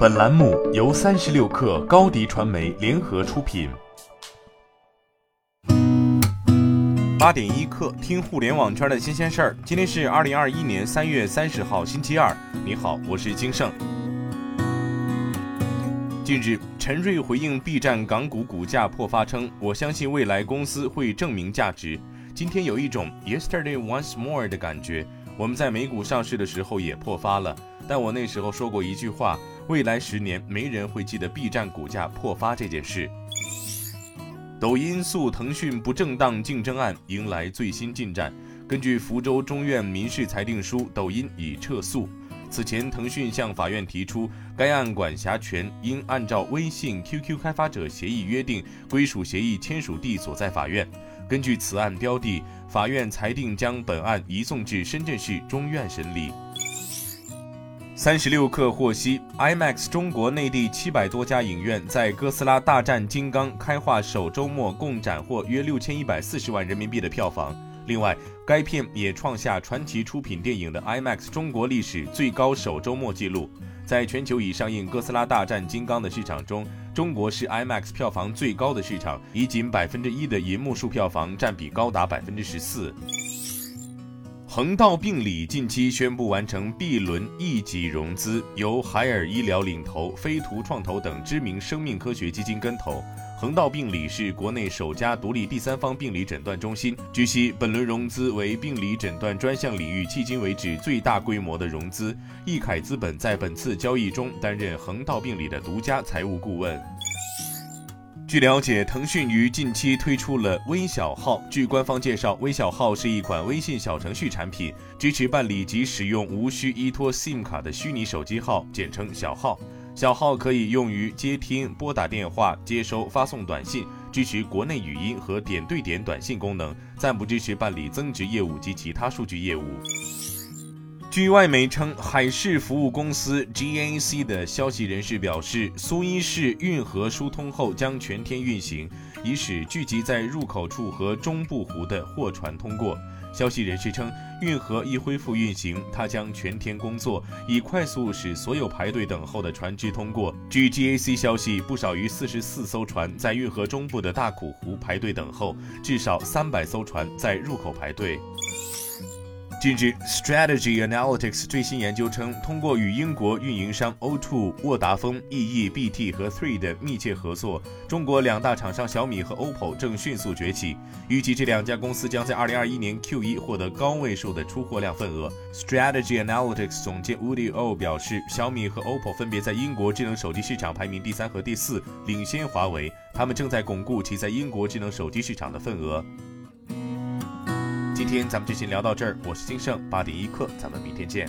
本栏目由三十六氪高低传媒联合出品。八点一刻，听互联网圈的新鲜事儿。今天是二零二一年三月三十号，星期二。你好，我是金盛。近日，陈瑞回应 B 站港股股价破发称：“我相信未来公司会证明价值。”今天有一种 Yesterday once more 的感觉。我们在美股上市的时候也破发了，但我那时候说过一句话：未来十年没人会记得 B 站股价破发这件事。抖音诉腾讯不正当竞争案迎来最新进展，根据福州中院民事裁定书，抖音已撤诉。此前，腾讯向法院提出，该案管辖权应按照微信、QQ 开发者协议约定，归属协议签署地所在法院。根据此案标的，法院裁定将本案移送至深圳市中院审理。三十六氪获悉，IMAX 中国内地七百多家影院在《哥斯拉大战金刚》开画首周末共斩获约六千一百四十万人民币的票房。另外，该片也创下传奇出品电影的 IMAX 中国历史最高首周末纪录。在全球已上映《哥斯拉大战金刚》的市场中，中国是 IMAX 票房最高的市场，以仅百分之一的银幕数票房占比高达百分之十四。恒道病理近期宣布完成 B 轮一级融资，由海尔医疗领投，飞图创投等知名生命科学基金跟投。恒道病理是国内首家独立第三方病理诊断中心。据悉，本轮融资为病理诊断专项领域迄今为止最大规模的融资。易凯资本在本次交易中担任恒道病理的独家财务顾问。据了解，腾讯于近期推出了微小号。据官方介绍，微小号是一款微信小程序产品，支持办理及使用无需依托 SIM 卡的虚拟手机号，简称小号。小号可以用于接听、拨打电话、接收、发送短信，支持国内语音和点对点短信功能，暂不支持办理增值业务及其他数据业务。据外媒称，海事服务公司 GAC 的消息人士表示，苏伊士运河疏通后将全天运行，以使聚集在入口处和中部湖的货船通过。消息人士称，运河一恢复运行，它将全天工作，以快速使所有排队等候的船只通过。据 GAC 消息，不少于四十四艘船在运河中部的大苦湖排队等候，至少三百艘船在入口排队。近日，Strategy Analytics 最新研究称，通过与英国运营商 O2、沃达丰、EE、BT 和 Three 的密切合作，中国两大厂商小米和 OPPO 正迅速崛起。预计这两家公司将在2021年 Q1 获得高位数的出货量份额。Strategy Analytics 总监 Woody O 表示，小米和 OPPO 分别在英国智能手机市场排名第三和第四，领先华为。他们正在巩固其在英国智能手机市场的份额。今天咱们就先聊到这儿，我是金盛八点一刻，咱们明天见。